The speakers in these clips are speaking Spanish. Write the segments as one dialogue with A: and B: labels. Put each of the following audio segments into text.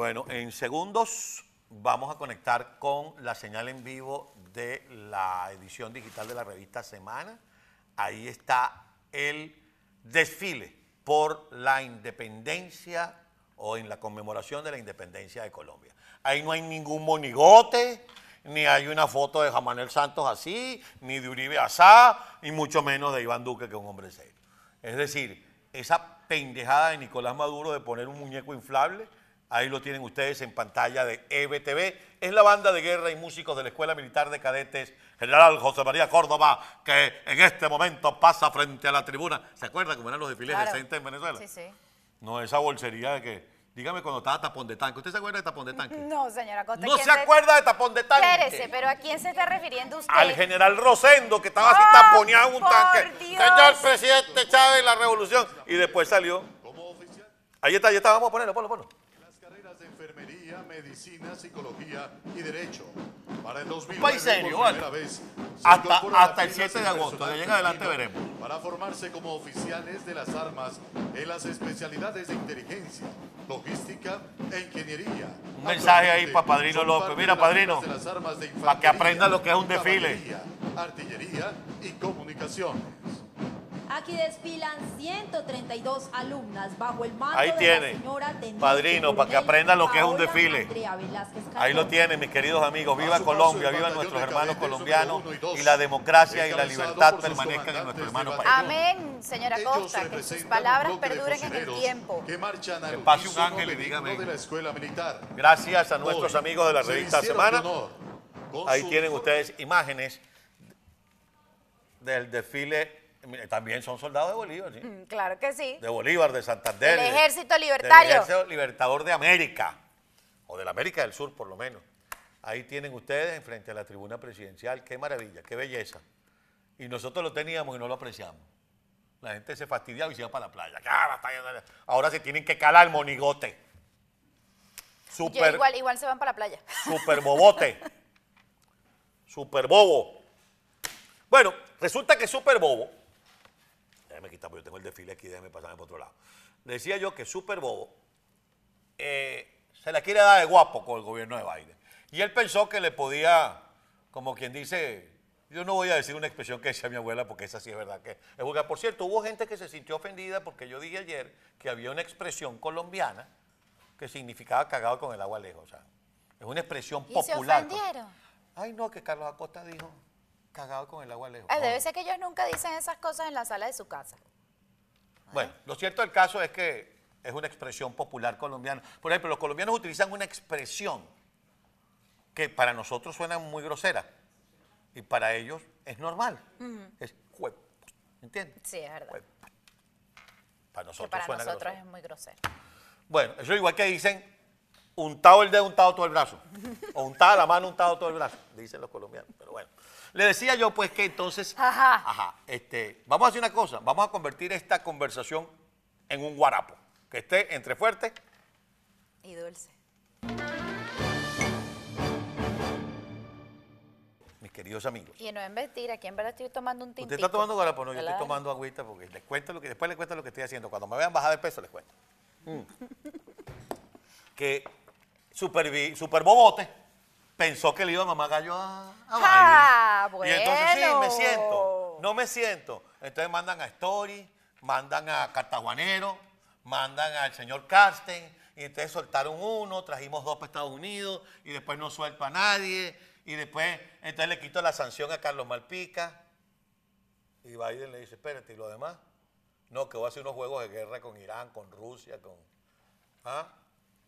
A: Bueno, en segundos vamos a conectar con la señal en vivo de la edición digital de la revista Semana. Ahí está el desfile por la independencia o en la conmemoración de la independencia de Colombia. Ahí no hay ningún monigote, ni hay una foto de Jamanel Santos así, ni de Uribe Asá, ni mucho menos de Iván Duque, que es un hombre serio. Es decir, esa pendejada de Nicolás Maduro de poner un muñeco inflable, ahí lo tienen ustedes en pantalla de EBTV, es la banda de guerra y músicos de la Escuela Militar de Cadetes General José María Córdoba, que en este momento pasa frente a la tribuna. ¿Se acuerda cómo eran los desfiles
B: Claro.
A: decentes en Venezuela?
B: Sí, sí.
A: No, esa bolsería de que, dígame cuando estaba tapón de tanque. ¿Usted se acuerda de tapón de tanque?
B: No, señora Costa.
A: No
B: ¿quién
A: se acuerda de tapón de tanque.
B: Espérese, pero ¿a quién se está refiriendo usted?
A: Al general Rosendo, que estaba así
B: ¡Ah,
A: taponeado en un tanque.
B: Dios!
A: Señor presidente Chávez, la revolución. Y después salió. Ahí está, ahí está, vamos a ponerlo, ponlo, ponlo.
C: las carreras de enfermería, medicina, psicología y derecho. Para el 2009,
A: país serio,
C: por
A: ¿vale?
C: primera vez, se
A: Hasta- hasta el
C: filas
A: 7 de agosto, de en adelante veremos.
C: Para formarse como oficiales de las armas en las especialidades de inteligencia, logística e ingeniería.
A: Un mensaje ahí
C: Actualmente
A: pa' Padrino López. Mira, Padrino,
C: filas de las armas de
A: pa' que aprenda lo que es un desfile.
C: Artillería y comunicaciones.
D: Aquí desfilan 132 alumnas bajo el mando
A: Ahí
D: de
A: tiene,
D: la señora teniente
A: padrino, para que
D: coronel
A: aprenda lo que es un desfile. Ahí lo tienen, mis queridos amigos. Viva Colombia, viva nuestros hermanos colombianos
C: y
A: la democracia y la libertad permanezcan en nuestro hermano país.
B: Amén, señora Costa, que sus palabras perduren en el tiempo.
C: Que marchan al
A: Que pase un
C: unísono
A: ángel y amén.
C: de la escuela militar.
A: Gracias a nuestros
C: Hoy
A: amigos de la revista Semana. Ahí tienen ustedes imágenes del desfile. También son soldados de Bolívar, ¿sí?
B: Mm, Claro que sí.
A: De Bolívar, de Santander. De-
B: Ejército Libertario.
A: Ejército Libertador de América. O de la América del Sur, por lo menos. Ahí tienen ustedes enfrente a la tribuna presidencial. Qué maravilla, qué belleza. Y nosotros lo teníamos y no lo apreciamos. La gente se fastidiaba y se iba para la playa. Ahora se tienen que calar el monigote.
B: Yo
A: Super,
B: igual, igual se van para la playa.
A: super bobote. Super bobo. Bueno, resulta que super bobo. Déjame quitar, porque yo tengo el desfile aquí, déjame pasarme por otro lado. Decía yo que super bobo eh, se la quiere dar de guapo con el gobierno de Biden. Y él pensó que le podía, como quien dice, yo no voy a decir una expresión que decía mi abuela, porque esa sí es verdad que es vulgar. Por cierto, hubo gente que se sintió ofendida porque yo dije ayer que había una expresión colombiana que significaba cagado con el agua lejos. O sea, es una expresión
B: ¿Y se
A: popular.
B: ofendieron?
A: Ay, no, que Carlos Acosta dijo cagado con el agua lejos. No,
B: debe ser que ellos nunca dicen esas cosas en la sala de su casa.
A: Bueno, lo cierto del caso es que es una expresión popular colombiana. Por ejemplo, los colombianos utilizan una expresión que para nosotros suena muy grosera y para ellos es normal. Es jue- ¿entiendes?
B: Sí, es verdad.
A: Para
B: Que
A: nosotros
B: para
A: suena
B: nosotros
A: grosero.
B: es muy grosero.
A: Bueno, eso es igual que dicen untado el dedo, untado todo el brazo. O untada la mano, untado todo el brazo, dicen los colombianos. Pero bueno, le decía yo pues que entonces,
B: Ajá.
A: ajá, este, vamos a hacer una cosa, vamos a convertir esta conversación en un guarapo, que esté entre fuerte.
B: Y dulce.
A: Mis queridos amigos.
B: Y no en vestir, aquí en verdad estoy tomando un tintito.
A: Usted está tomando guarapo, no, yo estoy tomando agüita porque les cuento lo que, después les cuento lo que estoy haciendo. Cuando me vean bajar de peso, les cuento. Mm. que super, bobote pensó que le iba a mamar gallo a, a
B: Ah,
A: Biden. Y entonces sí, me
B: bueno.
A: siento. No me siento. Entonces mandan a Story, mandan a Cartaguanero, mandan al señor Carsten, y entonces soltaron uno, trajimos dos para Estados Unidos, y después no suelto a nadie, y después, entonces le quito la sanción a Carlos Malpica, y Biden le dice, espérate, ¿y lo demás? No, que voy a hacer unos juegos de guerra con Irán, con Rusia, con... ¿Ah?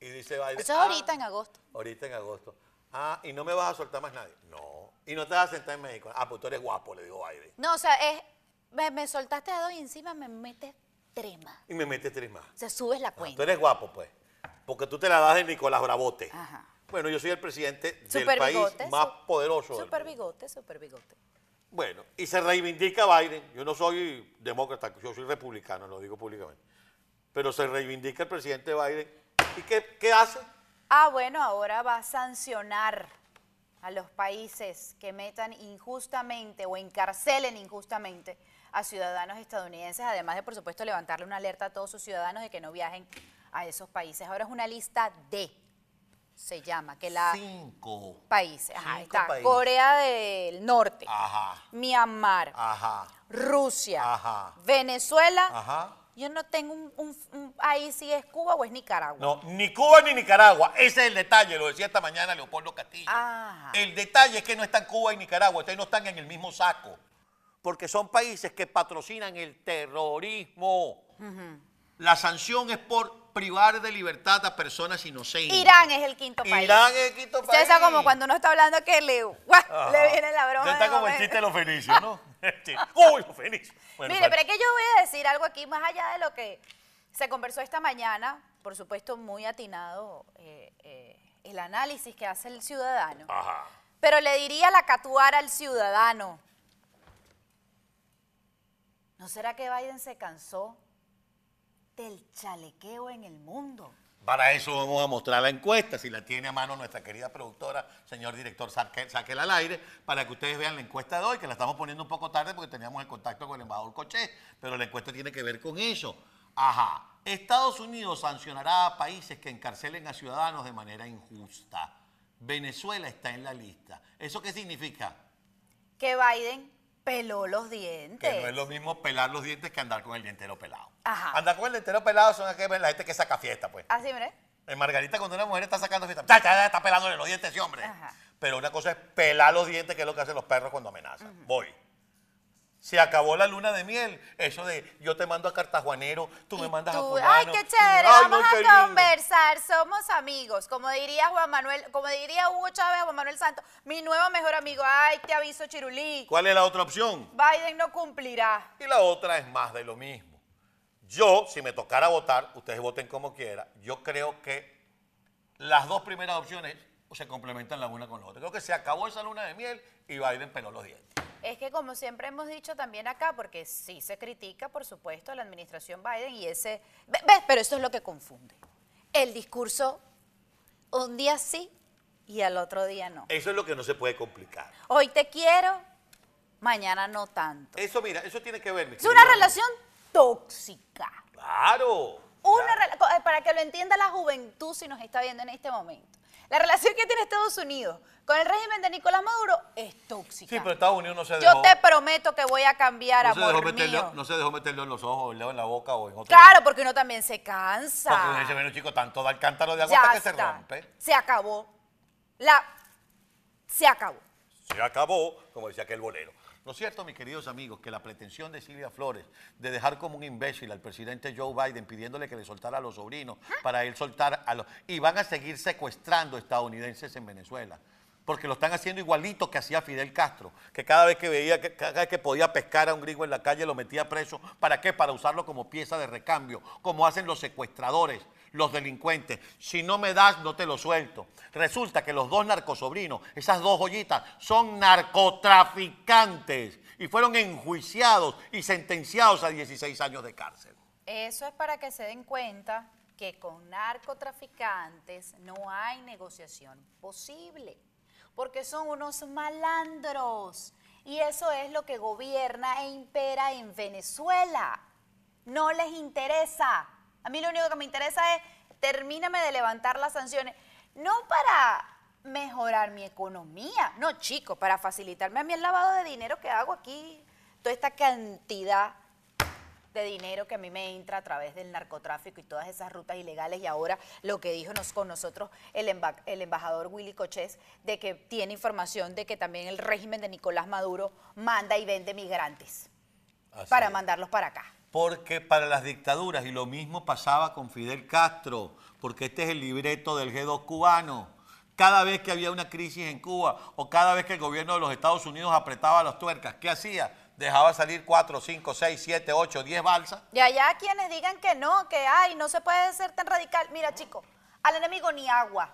A: Y dice Biden...
B: Eso es
A: "Ah,
B: ahorita en agosto.
A: Ahorita en agosto. Ah, ¿y no me vas a soltar más nadie? No. ¿Y no te vas a sentar en México? Ah, pues tú eres guapo, le digo Biden.
B: No, o sea, es, me, me soltaste a dos y encima me metes tres más.
A: Y me metes tres más.
B: O sea, subes la
A: Ah, tú
B: cuenta.
A: eres guapo, pues. Porque tú te la das de Nicolás Bravote.
B: Ajá.
A: Bueno, yo soy el presidente del
B: Super
A: país
B: bigote.
A: más
B: su-
A: poderoso.
B: Super bigote, super bigote.
A: Bueno, y se reivindica Biden. Yo no soy demócrata, yo soy republicano, lo digo públicamente. Pero se reivindica el presidente Biden. ¿Y qué, qué hace?
B: Ah, bueno, ahora va a sancionar a los países que metan injustamente o encarcelen injustamente a ciudadanos estadounidenses, además de, por supuesto, levantarle una alerta a todos sus ciudadanos de que no viajen a esos países. Ahora es una lista de se llama, que la
A: Cinco.
B: países, ajá,
A: Cinco
B: está
A: países.
B: Corea del Norte,
A: Ajá.
B: Myanmar,
A: Ajá.
B: Rusia,
A: Ajá.
B: Venezuela. Yo no tengo un, un- un- ahí si es Cuba o es Nicaragua.
A: No, ni Cuba ni Nicaragua. Ese es el detalle, lo decía esta mañana Leopoldo Castillo.
B: Ajá.
A: El detalle es que no están Cuba y Nicaragua, ustedes no están en el mismo saco. Porque son países que patrocinan el terrorismo. La sanción es por privar de libertad a personas inocentes.
B: Irán es el quinto país.
A: Irán es el quinto país.
B: Saben como cuando uno está hablando que le, le viene la broma.
A: Ya está como el chiste de los fenicios, ¿no? ¡Uy, los fenicios! Bueno,
B: Mire, pero es que yo voy a decir algo aquí, más allá de lo que se conversó esta mañana, por supuesto muy atinado eh, eh, el análisis que hace el ciudadano.
A: Ajá.
B: Pero le diría la catuara al ciudadano. ¿No será que Biden se cansó del chalequeo en el mundo?
A: Para eso vamos a mostrar la encuesta, si la tiene a mano nuestra querida productora, señor director, saque- sáquela al aire, para que ustedes vean la encuesta de hoy, que la estamos poniendo un poco tarde porque teníamos el contacto con el embajador Coché, pero la encuesta tiene que ver con eso. Ajá. Estados Unidos sancionará a países que encarcelen a ciudadanos de manera injusta. Venezuela está en la lista. ¿Eso qué significa?
B: Que Biden peló los dientes.
A: Que no es lo mismo pelar los dientes que andar con el dientero pelado.
B: Ajá.
A: Andar con el dientero pelado son aquellas- la gente que saca fiesta, pues.
B: Así, mire.
A: En Margarita, cuando una mujer está sacando fiesta, ¡ya, ya, está pelándole los dientes ese hombre!
B: Ajá.
A: Pero una cosa es pelar los dientes, que es lo que hacen los perros cuando amenazan. Voy. Se acabó la luna de miel. Eso de yo te mando a Cartajuanero, tú me mandas a
B: tú,
A: fulano.
B: Ay, qué chévere,
A: Ay,
B: vamos
A: no,
B: a conversar, somos amigos. Como diría Juan Manuel, como diría Hugo Chávez, Juan Manuel Santos, mi nuevo mejor amigo. Ay, te aviso, Chirulí.
A: ¿Cuál es la otra opción?
B: Biden no cumplirá.
A: Y la otra es más de lo mismo. Yo, si me tocara votar, ustedes voten como quieran, yo creo que las dos primeras opciones se complementan la una con la otra. Creo que se acabó esa luna de miel y Biden peló los dientes.
B: Es que como siempre hemos dicho también acá, porque sí se critica, por supuesto, a la administración Biden y ese... Ve- ¿Ves? Pero eso es lo que confunde. El discurso un día sí y al otro día no.
A: Eso es lo que no se puede complicar.
B: Hoy te quiero, mañana no tanto.
A: Eso, mira, eso tiene que ver. mi
B: Es una relación tóxica.
A: Claro.
B: Una
A: claro.
B: eh, para que lo entienda la juventud si nos está viendo en este momento. La relación que tiene Estados Unidos con el régimen de Nicolás Maduro es tóxica.
A: Sí, pero Estados Unidos no se
B: Yo
A: dejó.
B: te prometo que voy a cambiar,
A: no, se dejó
B: amor mío.
A: no se dejó meterle en los ojos, el dedo en la boca o en otro.
B: Claro, porque uno también se cansa.
A: Porque uno dice, bueno, chico, tanto da el cántaro de agua hasta que se rompe.
B: Se acabó. La se acabó.
A: Se acabó, como decía aquel bolero. ¿No es cierto, mis queridos amigos, que la pretensión de Silvia Flores de dejar como un imbécil al presidente Joe Biden pidiéndole que le soltara a los sobrinos para él soltar a los... Y van a seguir secuestrando estadounidenses en Venezuela. Porque lo están haciendo igualito que hacía Fidel Castro, que cada vez que veía, que cada vez que podía pescar a un gringo en la calle lo metía preso. ¿Para qué? Para usarlo como pieza de recambio, como hacen los secuestradores, los delincuentes. Si no me das, no te lo suelto. Resulta que los dos narcosobrinos, esas dos joyitas, son narcotraficantes y fueron enjuiciados y sentenciados a 16 años de cárcel.
B: Eso es para que se den cuenta que con narcotraficantes no hay negociación posible, porque son unos malandros. Y eso es lo que gobierna e impera en Venezuela. No les interesa. A mí lo único que me interesa es termíname de levantar las sanciones, no para mejorar mi economía, no chico, para facilitarme a mí el lavado de dinero que hago aquí, toda esta cantidad de dinero que a mí me entra a través del narcotráfico y todas esas rutas ilegales y ahora lo que dijo nos, con nosotros el, emba- el embajador Willy Cochés de que tiene información de que también el régimen de Nicolás Maduro manda y vende migrantes
A: Así
B: para
A: es.
B: mandarlos para acá.
A: Porque para las dictaduras, y lo mismo pasaba con Fidel Castro, porque este es el libreto del G2 cubano. Cada vez que había una crisis en Cuba o cada vez que el gobierno de los Estados Unidos apretaba las tuercas, ¿qué hacía? Dejaba salir 4, 5, 6, 7, 8, 10 balsas.
B: Y allá quienes digan que no, que ay, no se puede ser tan radical. Mira, chico, al enemigo ni agua.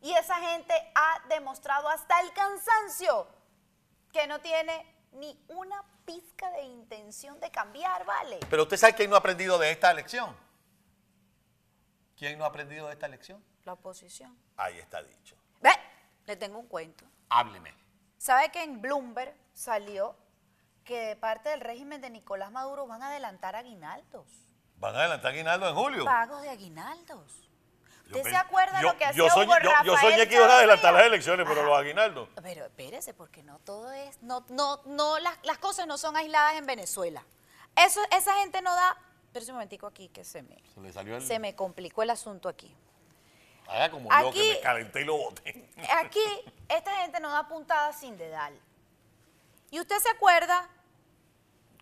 B: Y esa gente ha demostrado hasta el cansancio que no tiene ni una pizca de intención de cambiar, ¿vale?
A: Pero usted sabe quién no ha aprendido de esta lección. ¿Quién no ha aprendido de esta lección?
B: La oposición.
A: Ahí está dicho.
B: Ve, le tengo un cuento.
A: Hábleme.
B: ¿Sabe que en Bloomberg salió que de parte del régimen de Nicolás Maduro van a adelantar aguinaldos?
A: Van a adelantar aguinaldo en julio.
B: Pagos de aguinaldos. ¿Usted se acuerda
A: yo-
B: lo que hacía
A: yo soñé,
B: Hugo
A: yo- yo,
B: Rafael
A: soñé que iban a adelantar las elecciones, pero
B: Ajá.
A: los aguinaldos.
B: Pero espérese, porque no todo es, no, no, no, las, las cosas no son aisladas en Venezuela. Eso, esa gente no da, pero un momentico aquí que se me,
A: Se le salió el...
B: se me complicó el asunto aquí.
A: Haga como yo, que
B: Aquí-
A: me calenté y lo boté.
B: Aquí esta gente no da puntada sin dedal. ¿Y usted se acuerda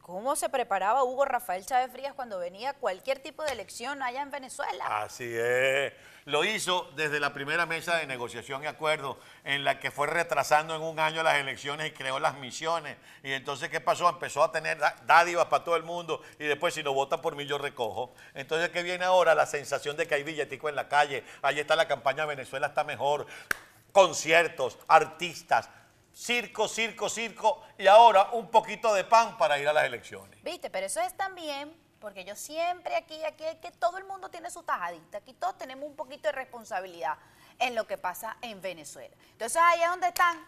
B: cómo se preparaba Hugo Rafael Chávez Frías cuando venía cualquier tipo de elección allá en Venezuela?
A: Así es. Lo hizo desde la primera mesa de negociación y acuerdo, en la que fue retrasando en un año las elecciones y creó las misiones. Y entonces, ¿qué pasó? Empezó a tener dádivas para todo el mundo y después, si no votan por mí, yo recojo. Entonces, ¿qué viene ahora? La sensación de que hay billetico en la calle. Ahí está la campaña Venezuela está mejor. Conciertos, artistas, circo, circo, circo. Y ahora un poquito de pan para ir a las elecciones.
B: ¿Viste? Pero eso es también, porque yo siempre aquí, aquí, que todo el mundo tiene su tajadita, aquí todos tenemos un poquito de responsabilidad en lo que pasa en Venezuela. Entonces ahí es donde están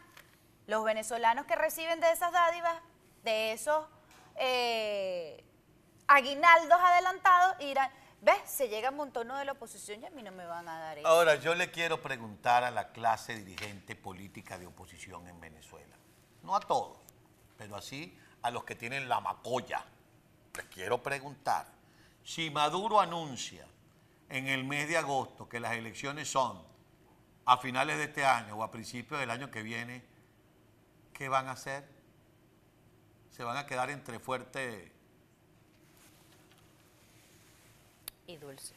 B: los venezolanos que reciben de esas dádivas, de esos eh, aguinaldos adelantados, y dirán, ¿ves? Se llega un montón de la oposición y a mí no me van a dar eso.
A: Ahora, yo le quiero preguntar a la clase dirigente política de oposición en Venezuela. No a todos, pero así a los que tienen la macolla. Les quiero preguntar, si Maduro anuncia en el mes de agosto que las elecciones son a finales de este año o a principios del año que viene, ¿qué van a hacer? Se van a quedar entre fuerte
B: Y dulce.